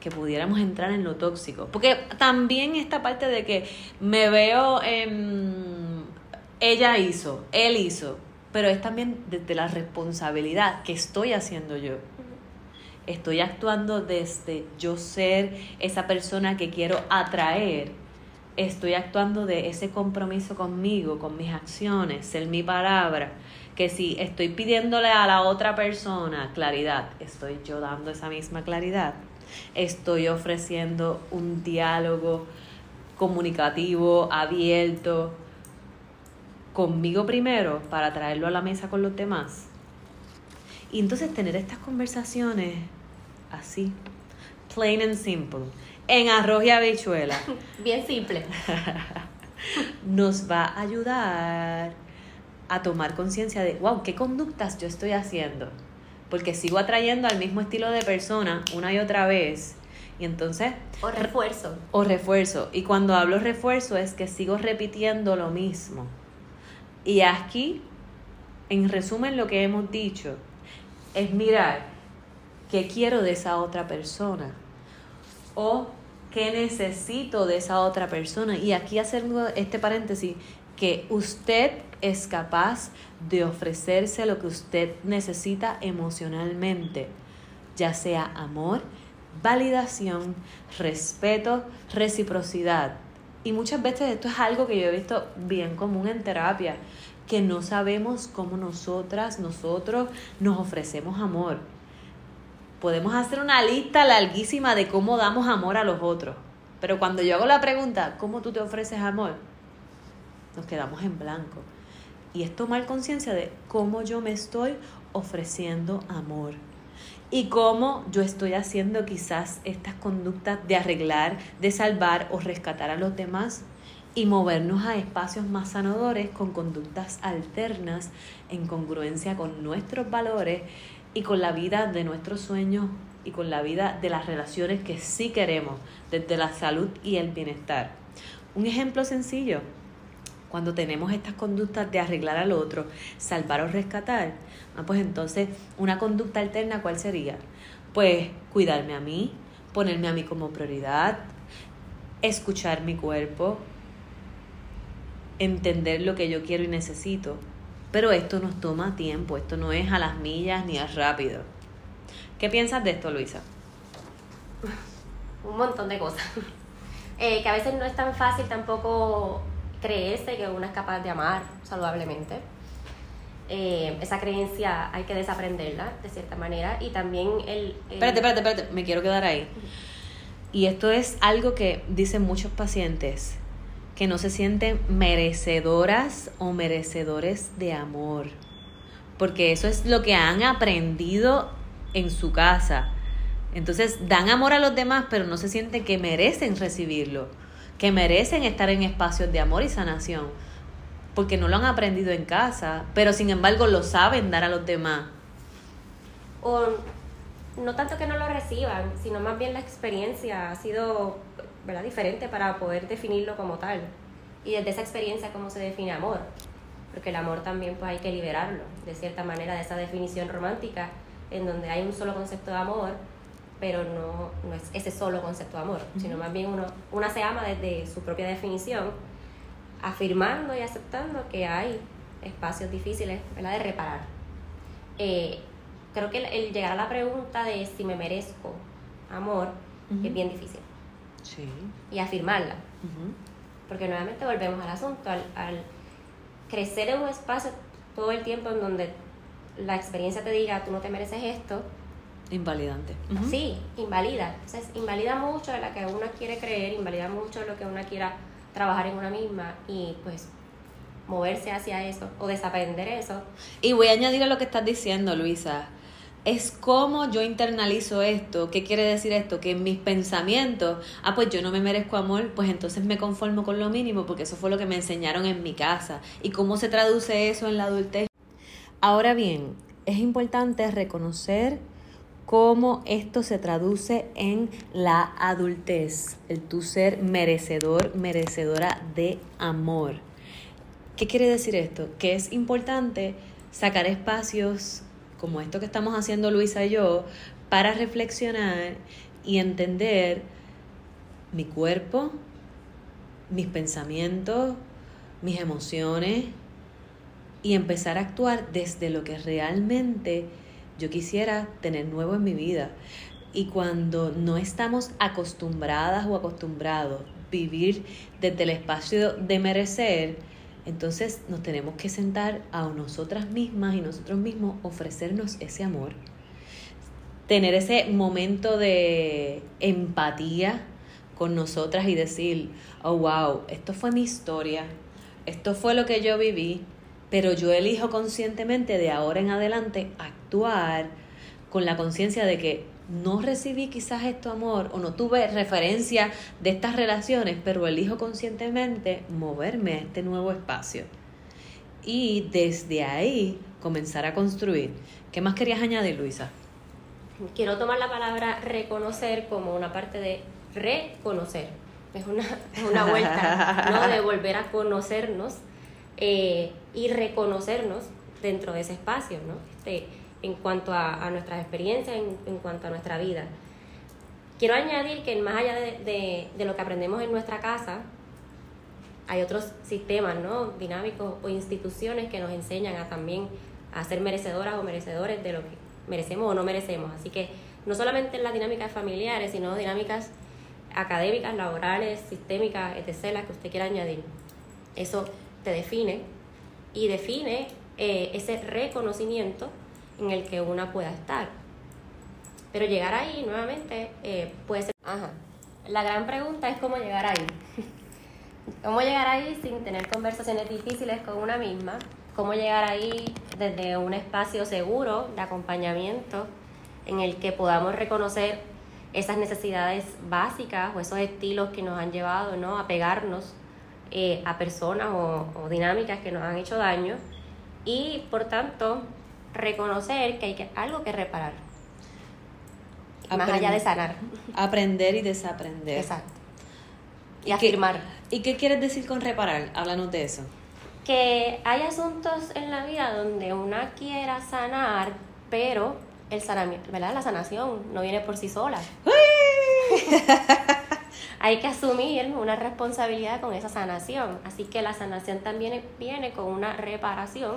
que pudiéramos entrar en lo tóxico. Porque también esta parte de que me veo en... Ella hizo, él hizo, pero es también desde la responsabilidad que estoy haciendo yo. Estoy actuando desde yo ser esa persona que quiero atraer. Estoy actuando de ese compromiso conmigo, con mis acciones, ser mi palabra. Que si estoy pidiéndole a la otra persona claridad, estoy yo dando esa misma claridad estoy ofreciendo un diálogo comunicativo, abierto, conmigo primero para traerlo a la mesa con los demás. Y entonces tener estas conversaciones así, plain and simple, en arroz y habichuela. (laughs) Bien simple. (laughs) nos va a ayudar a tomar conciencia de, wow, ¿qué conductas yo estoy haciendo? Porque sigo atrayendo al mismo estilo de persona una y otra vez. Y entonces... O refuerzo. O refuerzo. Y cuando hablo refuerzo es que sigo repitiendo lo mismo. Y aquí, en resumen, lo que hemos dicho es mirar qué quiero de esa otra persona. O qué necesito de esa otra persona. Y aquí hacer este paréntesis, que usted es capaz de ofrecerse lo que usted necesita emocionalmente, ya sea amor, validación, respeto, reciprocidad. Y muchas veces esto es algo que yo he visto bien común en terapia, que no sabemos cómo nosotras, nosotros nos ofrecemos amor. Podemos hacer una lista larguísima de cómo damos amor a los otros, pero cuando yo hago la pregunta, ¿cómo tú te ofreces amor? Nos quedamos en blanco. Y es tomar conciencia de cómo yo me estoy ofreciendo amor y cómo yo estoy haciendo quizás estas conductas de arreglar, de salvar o rescatar a los demás y movernos a espacios más sanadores con conductas alternas en congruencia con nuestros valores y con la vida de nuestros sueños y con la vida de las relaciones que sí queremos, desde la salud y el bienestar. Un ejemplo sencillo, cuando tenemos estas conductas de arreglar al otro, salvar o rescatar, ah, pues entonces una conducta alterna, ¿cuál sería? Pues cuidarme a mí, ponerme a mí como prioridad, escuchar mi cuerpo, entender lo que yo quiero y necesito. Pero esto nos toma tiempo, esto no es a las millas ni a rápido. ¿Qué piensas de esto, Luisa? Un montón de cosas. (laughs) Eh, que a veces no es tan fácil tampoco creerse que uno es capaz de amar saludablemente. Eh, esa creencia hay que desaprenderla de cierta manera y también el, Espérate, espérate, espérate, me quiero quedar ahí. Y esto es algo que dicen muchos pacientes, que no se sienten merecedoras o merecedores de amor, porque eso es lo que han aprendido en su casa. Entonces dan amor a los demás, pero no se sienten que merecen recibirlo que merecen estar en espacios de amor y sanación, porque no lo han aprendido en casa, pero sin embargo lo saben dar a los demás. O no tanto que no lo reciban, sino más bien la experiencia ha sido ¿verdad? diferente para poder definirlo como tal. Y desde esa experiencia, ¿cómo se define amor? Porque el amor también pues hay que liberarlo, de cierta manera, de esa definición romántica, en donde hay un solo concepto de amor, pero no, no es ese solo concepto de amor, sino más bien uno, una se ama desde su propia definición, afirmando y aceptando que hay espacios difíciles, ¿verdad? De reparar. Eh, creo que el, llegar a la pregunta de si me merezco amor es bien difícil. Sí. Y afirmarla. Porque nuevamente volvemos al asunto, al, al crecer en un espacio todo el tiempo en donde la experiencia te diga, tú no te mereces esto. Invalidante. Sí, invalida. Entonces, invalida mucho de lo que uno quiere creer, invalida mucho de lo que uno quiera trabajar en una misma y pues moverse hacia eso o desaprender eso. Y voy a añadir a lo que estás diciendo, Luisa. Es como yo internalizo esto. ¿Qué quiere decir esto? Que en mis pensamientos, ah, pues yo no me merezco amor, pues entonces me conformo con lo mínimo porque eso fue lo que me enseñaron en mi casa. ¿Y cómo se traduce eso en la adultez? Ahora bien, es importante reconocer cómo esto se traduce en la adultez, el tu ser merecedor, merecedora de amor. ¿Qué quiere decir esto? Que es importante sacar espacios como esto que estamos haciendo Luisa y yo para reflexionar y entender mi cuerpo, mis pensamientos, mis emociones y empezar a actuar desde lo que realmente yo quisiera tener nuevo en mi vida. Y cuando no estamos acostumbradas o acostumbrados vivir desde el espacio de merecer, entonces nos tenemos que sentar a nosotras mismas y nosotros mismos ofrecernos ese amor, tener ese momento de empatía con nosotras y decir, oh wow, esto fue mi historia, esto fue lo que yo viví, pero yo elijo conscientemente de ahora en adelante actuar con la conciencia de que no recibí quizás esto amor o no tuve referencia de estas relaciones, pero elijo conscientemente moverme a este nuevo espacio. Y desde ahí comenzar a construir. ¿Qué más querías añadir, Luisa? Quiero tomar la palabra reconocer como una parte de reconocer. Es una, una vuelta, ¿no? De volver a conocernos eh, y reconocernos dentro de ese espacio, ¿no? Este, en cuanto a, nuestras experiencias, en, cuanto a nuestra vida. Quiero añadir que más allá de, lo que aprendemos en nuestra casa, hay otros sistemas ¿no? dinámicos o instituciones que nos enseñan a también a ser merecedoras o merecedores de lo que merecemos o no merecemos. Así que no solamente en las dinámicas familiares, sino dinámicas académicas, laborales, sistémicas, etc., las que usted quiera añadir. Eso te define y define eh, ese reconocimiento en el que una pueda estar. Pero llegar ahí nuevamente eh, puede ser... La gran pregunta es cómo llegar ahí. (laughs) ¿Cómo llegar ahí sin tener conversaciones difíciles con una misma? ¿Cómo llegar ahí desde un espacio seguro de acompañamiento en el que podamos reconocer esas necesidades básicas o esos estilos que nos han llevado ¿no? a pegarnos eh, a personas o, o dinámicas que nos han hecho daño? Y por tanto, reconocer que hay que, algo que reparar. más allá de sanar. Aprender y desaprender. Exacto. Y, afirmar. ¿Y qué quieres decir con reparar? Háblanos de eso. Que hay asuntos en la vida donde una quiera sanar, pero el sanamiento, ¿verdad? La sanación no viene por sí sola. (laughs) hay que asumir una responsabilidad con esa sanación. Así que la sanación también viene con una reparación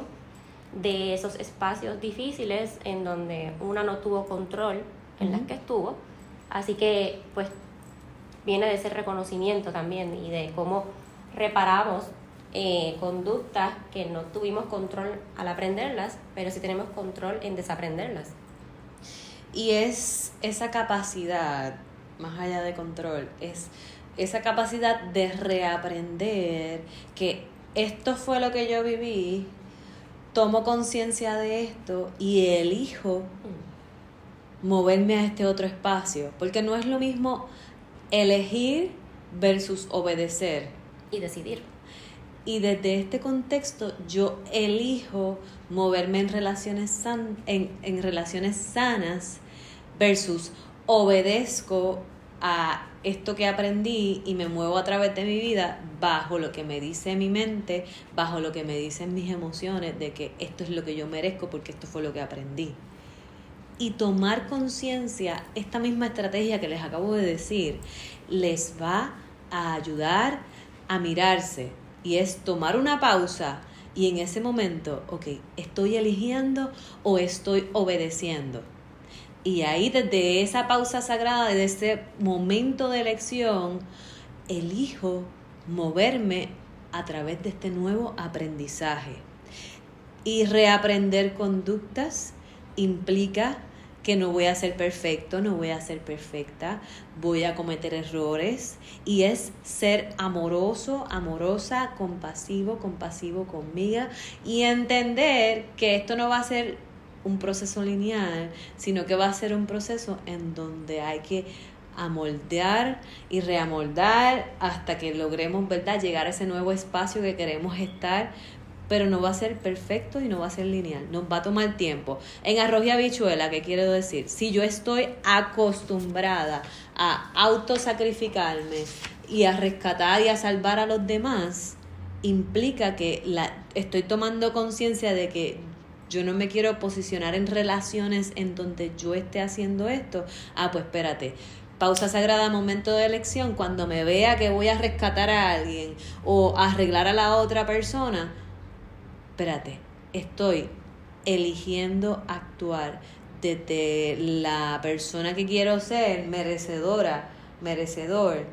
de esos espacios difíciles en donde una no tuvo control en las que estuvo. Así que pues viene de ese reconocimiento también y de cómo reparamos eh, conductas que no tuvimos control al aprenderlas, pero sí tenemos control en desaprenderlas. Y es esa capacidad, más allá de control, es esa capacidad de reaprender que esto fue lo que yo viví, tomo conciencia de esto y elijo moverme a este otro espacio, porque no es lo mismo elegir versus obedecer. Y decidir. Y desde este contexto yo elijo moverme en relaciones, en, en relaciones sanas versus obedezco a esto que aprendí y me muevo a través de mi vida bajo lo que me dice mi mente, bajo lo que me dicen mis emociones de que esto es lo que yo merezco porque esto fue lo que aprendí. Y tomar conciencia, esta misma estrategia que les acabo de decir, les va a ayudar a mirarse y es tomar una pausa Y en ese momento, ok, ¿estoy eligiendo o estoy obedeciendo? Y ahí desde esa pausa sagrada, desde ese momento de elección, elijo moverme a través de este nuevo aprendizaje. Y reaprender conductas implica que no voy a ser perfecto, no voy a ser perfecta, voy a cometer errores y es ser amoroso, amorosa, compasivo, compasivo conmigo y entender que esto no va a ser un proceso lineal, sino que va a ser un proceso en donde hay que amoldear y reamoldar hasta que logremos, ¿verdad?, llegar a ese nuevo espacio que queremos estar pero no va a ser perfecto y no va a ser lineal, nos va a tomar tiempo. En arroz y habichuela, ¿qué quiero decir? Si yo estoy acostumbrada a autosacrificarme y a rescatar y a salvar a los demás, implica que la, estoy tomando conciencia de que yo no me quiero posicionar en relaciones en donde yo esté haciendo esto. Ah, pues espérate, pausa sagrada, momento de elección, cuando me vea que voy a rescatar a alguien o arreglar a la otra persona, espérate, estoy eligiendo actuar desde la persona que quiero ser, merecedora, merecedor,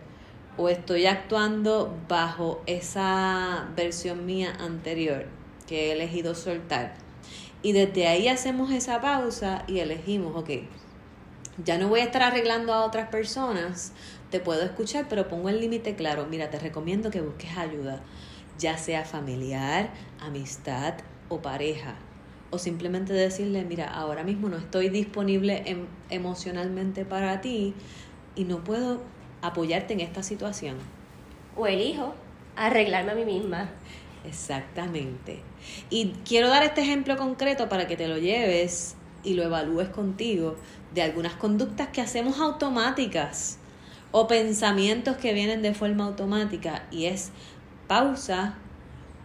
o estoy actuando bajo esa versión mía anterior que he elegido soltar. Y desde ahí hacemos esa pausa y elegimos, ok, ya no voy a estar arreglando a otras personas, te puedo escuchar, pero pongo el límite claro, mira, te recomiendo que busques ayuda ya sea familiar, amistad o pareja. O simplemente decirle, mira, ahora mismo no estoy disponible em, emocionalmente para ti y no puedo apoyarte en esta situación. O elijo arreglarme a mí misma. Exactamente. Y quiero dar este ejemplo concreto para que te lo lleves y lo evalúes contigo de algunas conductas que hacemos automáticas o pensamientos que vienen de forma automática y es pausa,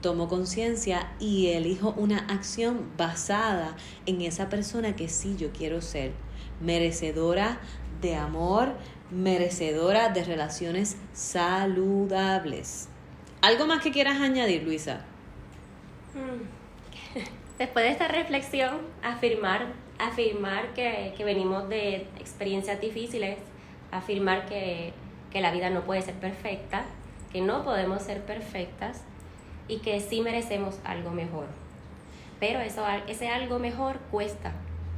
tomo conciencia y elijo una acción basada en esa persona que sí yo quiero ser, merecedora de amor, merecedora de relaciones saludables. ¿Algo más que quieras añadir, Luisa? Hmm. (laughs) Después de esta reflexión, afirmar, afirmar que, venimos de experiencias difíciles, afirmar que, que la vida no puede ser perfecta, que no podemos ser perfectas y que sí merecemos algo mejor. Pero eso, ese algo mejor cuesta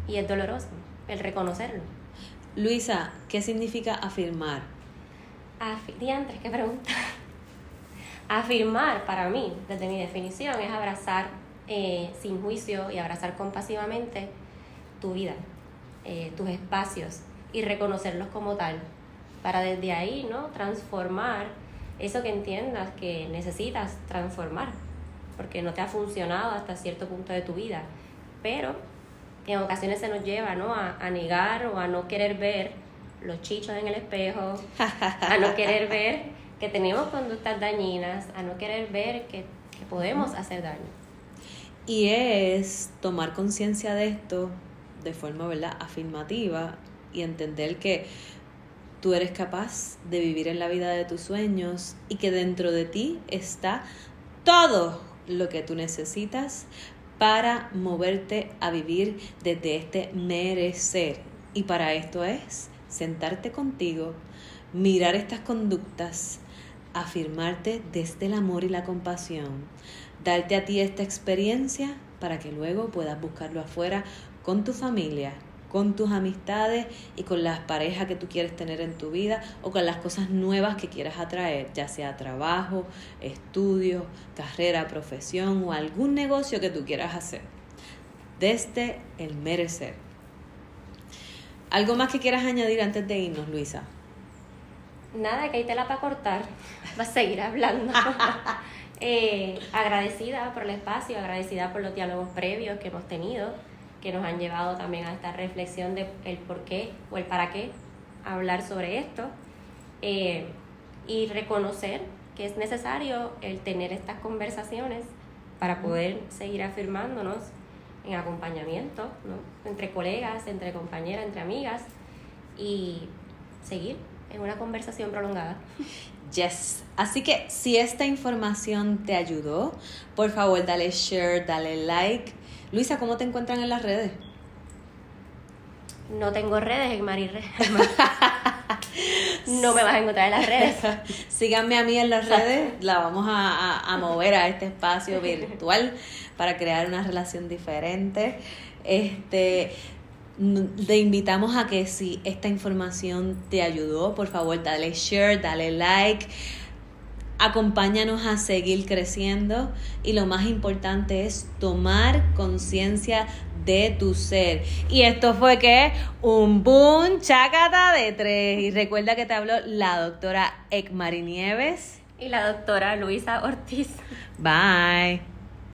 y es doloroso el reconocerlo. Luisa, ¿qué significa afirmar? Diantres, qué pregunta. (laughs) Afirmar para mí, desde mi definición, es abrazar eh, sin juicio y abrazar compasivamente tu vida, eh, tus espacios y reconocerlos como tal, para desde ahí ¿no? transformar eso que entiendas que necesitas transformar, porque no te ha funcionado hasta cierto punto de tu vida. Pero en ocasiones se nos lleva ¿no? a, negar o a no querer ver los chichos en el espejo, (laughs) a no querer ver que tenemos conductas dañinas, a no querer ver que, que podemos hacer daño. Y es tomar conciencia de esto de forma ¿verdad? afirmativa y entender que Tú eres capaz de vivir en la vida de tus sueños y que dentro de ti está todo lo que tú necesitas para moverte a vivir desde este merecer. Y para esto es sentarte contigo, mirar estas conductas, afirmarte desde el amor y la compasión, darte a ti esta experiencia para que luego puedas buscarlo afuera con tu familia, con tus amistades y con las parejas que tú quieres tener en tu vida o con las cosas nuevas que quieras atraer, ya sea trabajo, estudio, carrera, profesión o algún negocio que tú quieras hacer. Desde el merecer. ¿Algo más que quieras añadir antes de irnos, Luisa? Nada, que ahí te la para cortar. (laughs) Vas a seguir hablando. (laughs) Eh, agradecida por el espacio, agradecida por los diálogos previos que hemos tenido que nos han llevado también a esta reflexión de el por qué o el para qué hablar sobre esto eh, y reconocer que es necesario el tener estas conversaciones para poder seguir afirmándonos en acompañamiento, ¿no? entre colegas, entre compañeras, entre amigas y seguir en una conversación prolongada. Yes. Así que si esta información te ayudó, por favor dale share, dale like. Luisa, ¿cómo te encuentran en las redes? No tengo redes en Marirre. (laughs) no me vas a encontrar en las redes. (laughs) Síganme a mí en las redes, la vamos a, a, mover a este espacio virtual para crear una relación diferente. Este, te invitamos a que si esta información te ayudó, por favor, dale share, dale like. Acompáñanos a seguir creciendo y lo más importante es tomar conciencia de tu ser. Y esto fue que un boom chacata de tres. Y recuerda que te habló la doctora Ekmari Nieves y la doctora Luisa Ortiz. Bye.